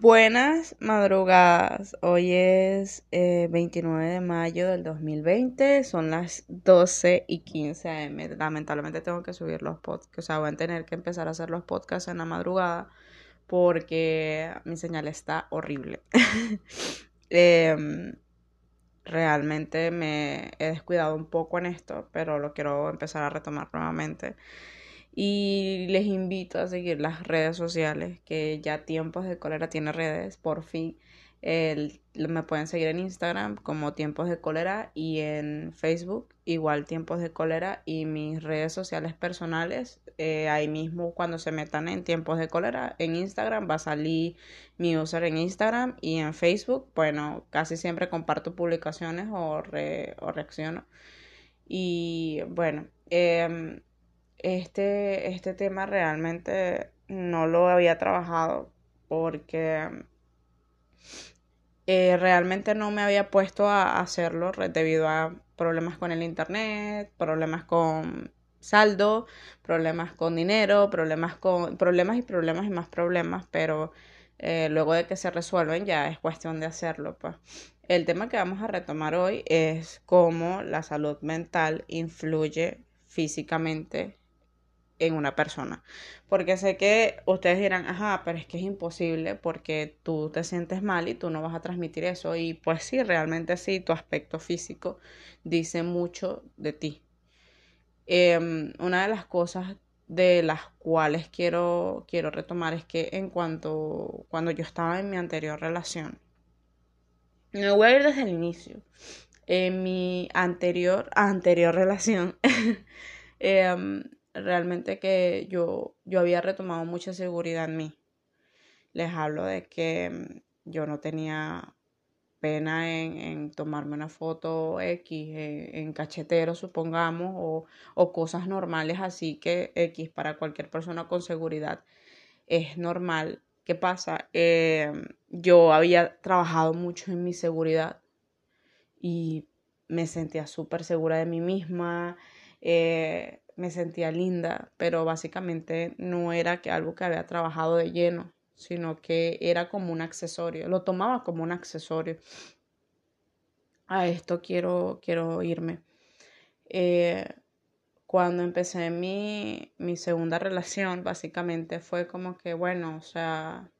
Buenas madrugadas. Hoy es 29 eh, de mayo del 2020. Son las 12 y 15 am. Lamentablemente tengo que subir los podcasts. O sea, voy a tener que empezar a hacer los podcasts en la madrugada porque mi señal está horrible. Em, realmente me he descuidado un poco en esto, pero lo quiero empezar a retomar nuevamente. Y les invito a seguir las redes sociales, que ya Tiempos de Cólera tiene redes, por fin. me pueden seguir en Instagram como Tiempos de Cólera y en Facebook igual Tiempos de Cólera y mis redes sociales personales, eh, ahí mismo cuando se metan en Tiempos de Cólera, en Instagram va a salir mi user en Instagram y en Facebook, bueno, casi siempre comparto publicaciones o, o reacciono. Y bueno, eh, este, este tema realmente no lo había trabajado porque eh, realmente no me había puesto a hacerlo debido a problemas con el internet, problemas con saldo, problemas con dinero, problemas con problemas y problemas y más problemas, pero eh, luego de que se resuelven ya es cuestión de hacerlo. Pues. El tema que vamos a retomar hoy es cómo la salud mental influye físicamente en una persona. Porque sé que ustedes dirán, ajá, pero es que es imposible porque tú te sientes mal y tú no vas a transmitir eso. Y pues sí, realmente sí, tu aspecto físico dice mucho de ti. Em, una de las cosas de las cuales quiero, quiero retomar es que en cuanto cuando yo estaba en mi anterior relación, me voy a ir desde el inicio. En mi anterior, anterior relación, eh, realmente que yo, yo había retomado mucha seguridad en mí. Les hablo de que mm, yo no tenía pena en, tomarme una foto X en, cachetero, supongamos, o, o, cosas normales así que X para cualquier persona con seguridad es normal. ¿Qué pasa? Em, yo había trabajado mucho en mi seguridad y me sentía súper segura de mí misma. Eh, me sentía linda, pero básicamente no era que algo que había trabajado de lleno, sino que era como un accesorio, lo tomaba como un accesorio. A esto quiero, quiero irme. Eh, cuando empecé mi, mi segunda relación, básicamente fue como que, bueno, o sea,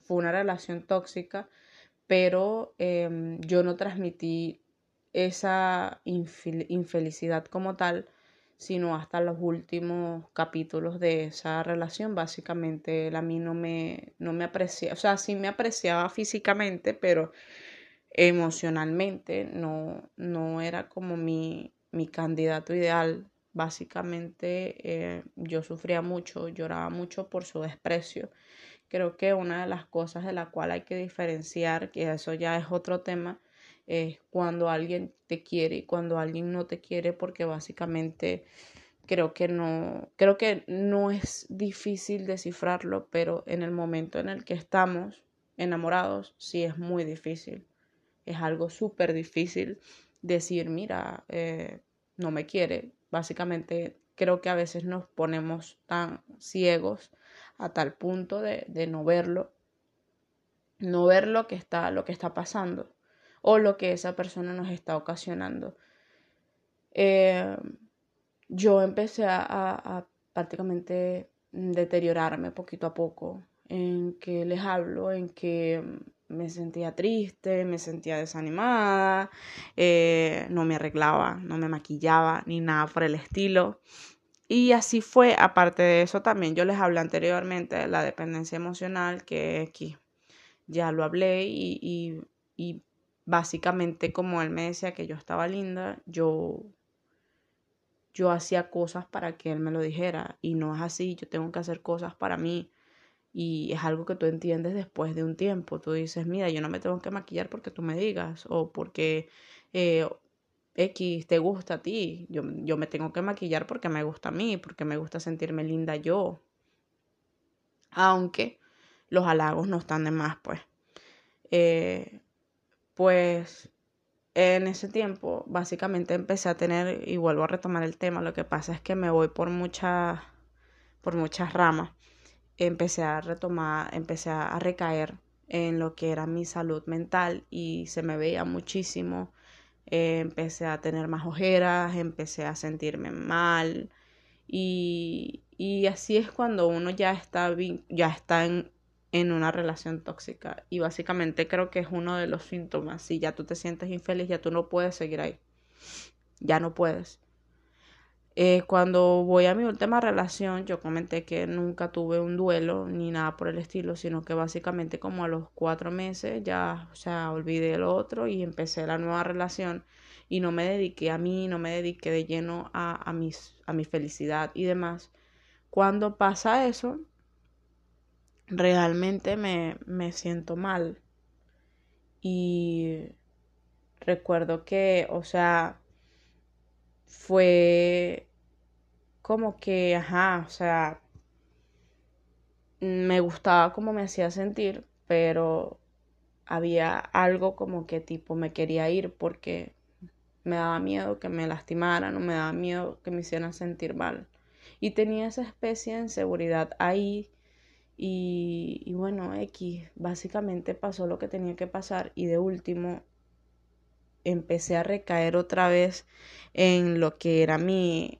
fue una relación tóxica, pero em, yo no transmití esa infelicidad como tal, sino hasta los últimos capítulos de esa relación. Básicamente él a mí no me, no me aprecia, o sea, sí me apreciaba físicamente, pero emocionalmente no, no era como mi, mi candidato ideal. Básicamente eh, yo sufría mucho, lloraba mucho por su desprecio. Creo que una de las cosas de la cual hay que diferenciar, que eso ya es otro tema, es cuando alguien te quiere y cuando alguien no te quiere porque básicamente creo que no creo que no es difícil descifrarlo pero en el momento en el que estamos enamorados sí es muy difícil. Es algo súper difícil decir mira eh, no me quiere básicamente creo que a veces nos ponemos tan ciegos a tal punto de, de no verlo no ver lo que está lo que está pasando o lo que esa persona nos está ocasionando. Eh, yo empecé a, prácticamente deteriorarme poquito a poco, en que les hablo, en que me sentía triste, me sentía desanimada, eh, no me arreglaba, no me maquillaba, ni nada por el estilo. Y así fue, aparte de eso también yo les hablé anteriormente de la dependencia emocional, que aquí ya lo hablé y, y básicamente como él me decía que yo estaba linda, yo yo hacía cosas para que él me lo dijera y no es así, yo tengo que hacer cosas para mí y es algo que tú entiendes después de un tiempo, tú dices, mira, yo no me tengo que maquillar porque tú me digas o porque eh, X te gusta a ti, yo, yo me tengo que maquillar porque me gusta a mí, porque me gusta sentirme linda yo, aunque los halagos no están de más, pues. Eh, pues en ese tiempo básicamente empecé a tener, y vuelvo a retomar el tema, lo que pasa es que me voy por muchas, por muchas ramas. Empecé a retomar, empecé a recaer en lo que era mi salud mental y se me veía muchísimo. Empecé a tener más ojeras, empecé a sentirme mal y, y así es cuando uno ya está, ya está en, en una relación tóxica y básicamente creo que es uno de los síntomas. Si ya tú te sientes infeliz, ya tú no puedes seguir ahí. Ya no puedes. Eh, cuando voy a mi última relación, yo comenté que nunca tuve un duelo ni nada por el estilo, sino que básicamente como a los cuatro meses ya, o sea, olvidé el otro y empecé la nueva relación y no me dediqué a mí, no me dediqué de lleno a, a, mis, a mi felicidad y demás. Cuando pasa eso, realmente me, me siento mal. Y recuerdo que, o sea, fue como que, ajá, o sea, me gustaba como me hacía sentir, pero había algo como que tipo me quería ir porque me daba miedo que me lastimaran o me daba miedo que me hicieran sentir mal. Y tenía esa especie de inseguridad ahí y, bueno, X, básicamente pasó lo que tenía que pasar y de último empecé a recaer otra vez en lo que era mi,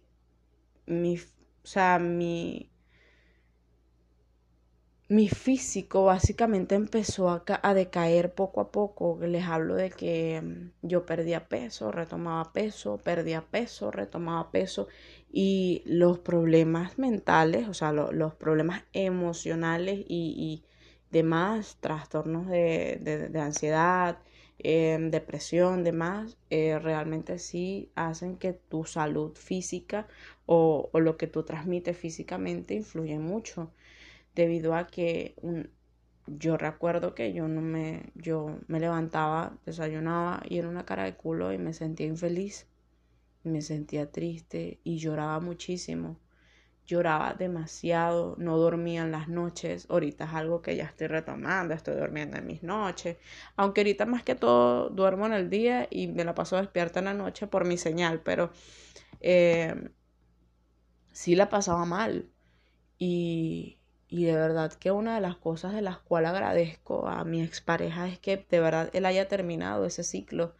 mi, o sea, mi, mi físico básicamente empezó a, a, decaer poco a poco. Les hablo de que mm, yo perdía peso, retomaba peso, perdía peso, retomaba peso y los problemas mentales, o sea, los problemas emocionales y, y demás, trastornos de, de, ansiedad, Em, depresión, demás, eh, realmente sí hacen que tu salud física o, o, lo que tú transmites físicamente influye mucho, debido a que yo recuerdo que yo no me, yo me levantaba, desayunaba y era una cara de culo y me sentía infeliz, me sentía triste y lloraba muchísimo. Lloraba demasiado, no dormía en las noches, ahorita es algo que ya estoy retomando, estoy durmiendo en mis noches, aunque ahorita más que todo duermo en el día y me la paso despierta en la noche por mi señal, pero eh, sí la pasaba mal. Y, y de verdad que una de las cosas de las cuales agradezco a mi expareja es que de verdad él haya terminado ese ciclo,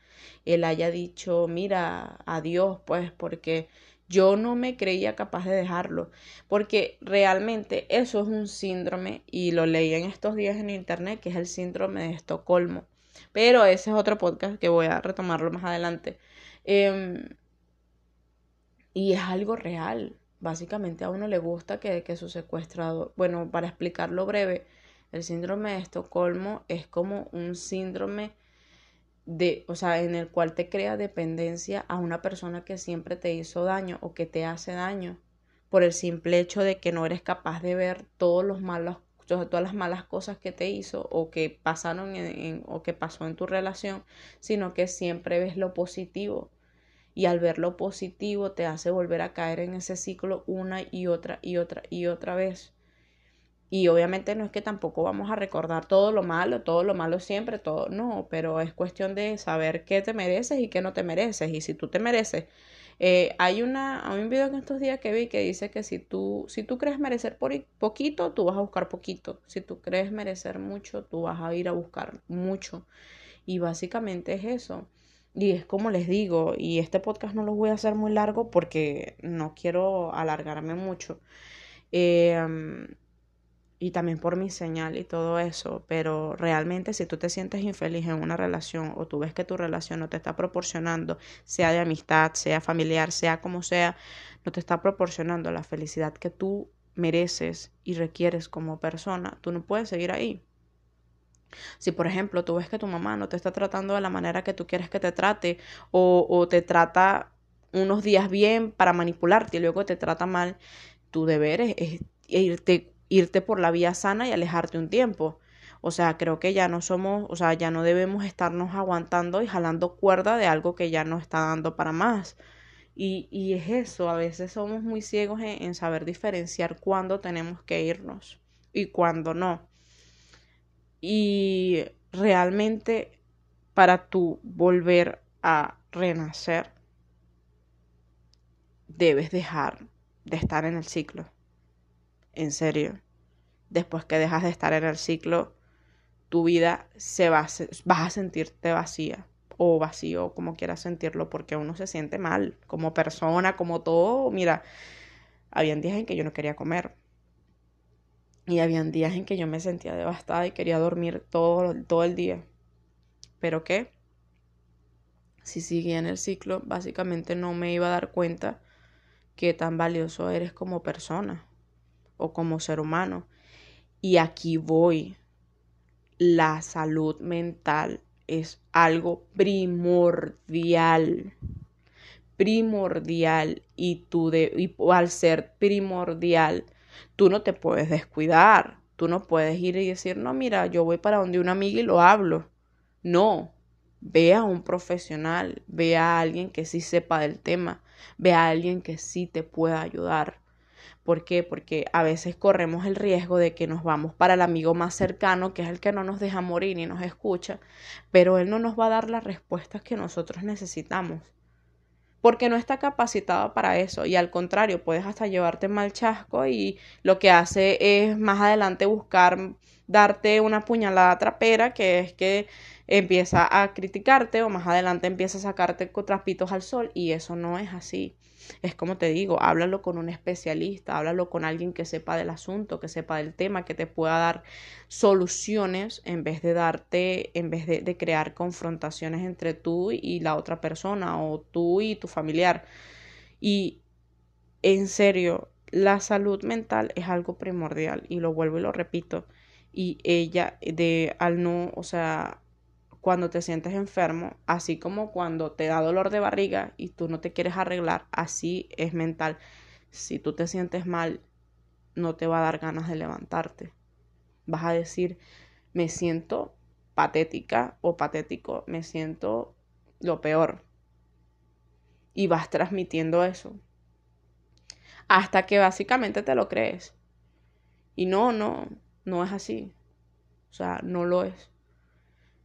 él haya dicho, mira, adiós, pues, porque yo no me creía capaz de dejarlo, porque realmente eso es un síndrome, y lo leí en estos días en internet, que es el síndrome de Estocolmo. Pero ese es otro podcast que voy a retomarlo más adelante. Eh, y es algo real. Básicamente a uno le gusta que, que su secuestrador, bueno, para explicarlo breve, el síndrome de Estocolmo es como un síndrome de, o sea, en el cual te crea dependencia a una persona que siempre te hizo daño o que te hace daño por el simple hecho de que no eres capaz de ver todos los malos todas las malas cosas que te hizo o que pasaron en, o que pasó en tu relación, sino que siempre ves lo positivo y al ver lo positivo te hace volver a caer en ese ciclo una y otra y otra y otra vez. Y obviamente no es que tampoco vamos a recordar todo lo malo, todo lo malo siempre, todo, no, pero es cuestión de saber qué te mereces y qué no te mereces. Y si tú te mereces, eh, hay una, hay un video en estos días que vi que dice que si tú, si tú crees merecer por poquito, tú vas a buscar poquito. Si tú crees merecer mucho, tú vas a ir a buscar mucho. Y básicamente es eso. Y es como les digo, y este podcast no lo voy a hacer muy largo porque no quiero alargarme mucho. Eh, y también por mi señal y todo eso, pero realmente si tú te sientes infeliz en una relación o tú ves que tu relación no te está proporcionando, sea de amistad, sea familiar, sea como sea, no te está proporcionando la felicidad que tú mereces y requieres como persona, tú no puedes seguir ahí. Si, por ejemplo, tú ves que tu mamá no te está tratando de la manera que tú quieres que te trate o, te trata unos días bien para manipularte y luego te trata mal, tu deber es irte irte por la vía sana y alejarte un tiempo. O sea, creo que ya no somos, o sea, ya no debemos estarnos aguantando y jalando cuerda de algo que ya no está dando para más. Y, y es eso, a veces somos muy ciegos en, en saber diferenciar cuándo tenemos que irnos y cuándo no. Y realmente para tú volver a renacer, debes dejar de estar en el ciclo en serio. Después que dejas de estar en el ciclo, tu vida se va vas a sentirte vacía o vacío, como quieras sentirlo, porque uno se siente mal como persona, como todo. Mira, habían días en que yo no quería comer. Y habían días en que yo me sentía devastada y quería dormir todo, todo el día. Pero qué, si seguía en el ciclo, básicamente no me iba a dar cuenta que tan valioso eres como persona o como ser humano. Y aquí voy. La salud mental es algo primordial. Primordial. Y tú de, y al ser primordial, tú no te puedes descuidar. Tú no puedes ir y decir, no, mira, yo voy para donde una amiga y lo hablo. No, ve a un profesional, ve a alguien que sí sepa del tema, ve a alguien que sí te pueda ayudar. ¿Por qué? Porque a veces corremos el riesgo de que nos vamos para el amigo más cercano, que es el que no nos deja morir y nos escucha, pero él no nos va a dar las respuestas que nosotros necesitamos. Porque no está capacitado para eso y al contrario, puedes hasta llevarte mal chasco y lo que hace es más adelante buscar darte una puñalada trapera, que es que empieza a criticarte o más adelante empieza a sacarte trapitos al sol y eso no es así. Es como te digo, háblalo con un especialista, háblalo con alguien que sepa del asunto, que sepa del tema, que te pueda dar soluciones en vez de darte, en vez de, de crear confrontaciones entre tú y la otra persona o tú y tu familiar. Y en serio, la salud mental es algo primordial y lo vuelvo y lo repito. Y ella, de al no, o sea, cuando te sientes enfermo, así como cuando te da dolor de barriga y tú no te quieres arreglar, así es mental. Si tú te sientes mal, no te va a dar ganas de levantarte. Vas a decir, me siento patética o patético, me siento lo peor. Y vas transmitiendo eso. Hasta que básicamente te lo crees. Y no, no, no es así. O sea, no lo es.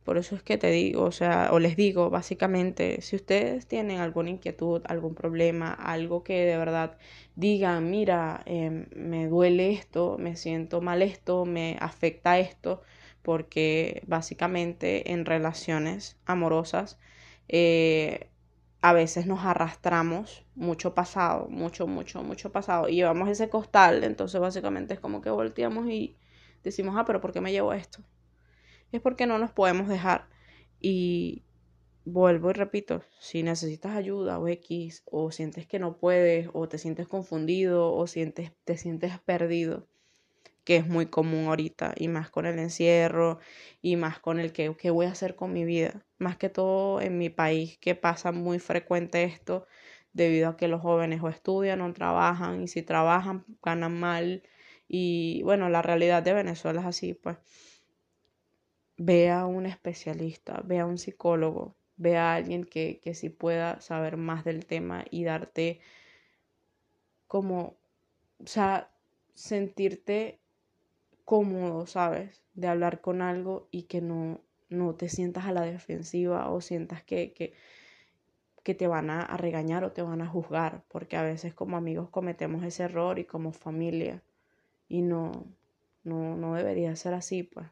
Por eso es que te digo, o sea, o les digo, básicamente, si ustedes tienen alguna inquietud, algún problema, algo que de verdad digan, mira, em, me duele esto, me siento mal esto, me afecta esto, porque básicamente en relaciones amorosas eh, a veces nos arrastramos mucho pasado, mucho, mucho, mucho pasado, y llevamos ese costal, entonces básicamente es como que volteamos y decimos, ah, pero ¿por qué me llevo esto? Es porque no nos podemos dejar. Y vuelvo y repito, si necesitas ayuda o X, o sientes que no puedes, o te sientes confundido, o sientes, te sientes perdido, que es muy común ahorita, y más con el encierro, y más con el que, ¿qué voy a hacer con mi vida? Más que todo en mi país, que pasa muy frecuente esto, debido a que los jóvenes o estudian o trabajan, y si trabajan, ganan mal, y bueno, la realidad de Venezuela es así, pues ve a un especialista, ve a un psicólogo, ve a alguien que, que sí pueda saber más del tema y darte como, o sea, sentirte cómodo, ¿sabes? De hablar con algo y que no, no te sientas a la defensiva o sientas que, que, que te van a, regañar o te van a juzgar, porque a veces como amigos cometemos ese error y como familia y no, no, no debería ser así, pues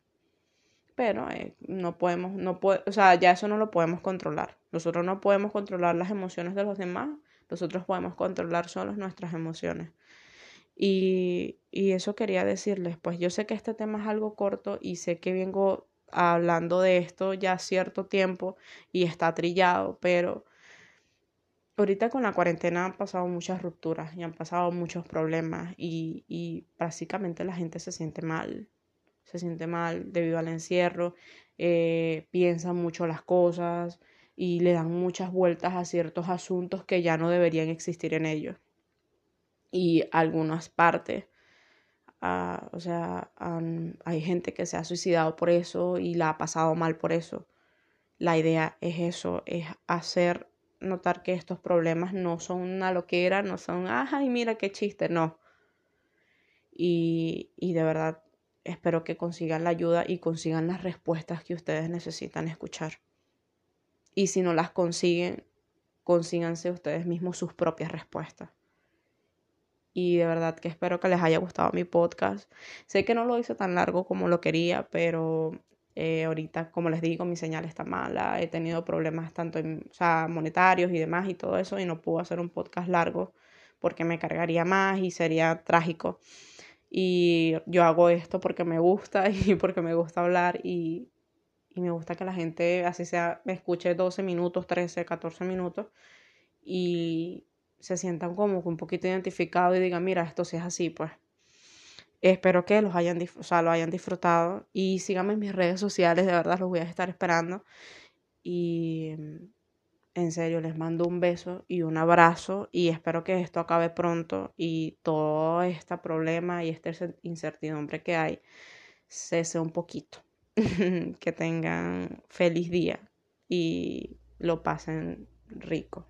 pero eh, no podemos, no puede, o sea, ya eso no lo podemos controlar. Nosotros no podemos controlar las emociones de los demás, nosotros podemos controlar solo nuestras emociones. Y, y eso quería decirles, pues yo sé que este tema es algo corto y sé que vengo hablando de esto ya cierto tiempo y está trillado, pero ahorita con la cuarentena han pasado muchas rupturas y han pasado muchos problemas y, y básicamente la gente se siente mal se siente mal debido al encierro, eh, piensa mucho las cosas y le dan muchas vueltas a ciertos asuntos que ya no deberían existir en ellos. Y algunas partes, ah, o sea, hay gente que se ha suicidado por eso y la ha pasado mal por eso. La idea es eso, es hacer notar que estos problemas no son una loquera, no son, ay, mira qué chiste, no. Y, y de verdad espero que consigan la ayuda y consigan las respuestas que ustedes necesitan escuchar. Y si no las consiguen, consíganse ustedes mismos sus propias respuestas. Y de verdad que espero que les haya gustado mi podcast. Sé que no lo hice tan largo como lo quería, pero Eh, ahorita, como les digo, mi señal está mala, he tenido problemas tanto o sea, monetarios y demás y todo eso, y no puedo hacer un podcast largo porque me cargaría más y sería trágico. Y yo hago esto porque me gusta y porque me gusta hablar y, y me gusta que la gente, así sea, me escuche 12 minutos, 13, 14 minutos y se sientan como un poquito identificados y digan, mira, esto sí es así, pues. Espero que los hayan, o sea, lo hayan disfrutado y síganme en mis redes sociales, de verdad los voy a estar esperando. Y en serio, les mando un beso y un abrazo y espero que esto acabe pronto y todo este problema y esta incertidumbre que hay cese un poquito. que tengan feliz día y lo pasen rico.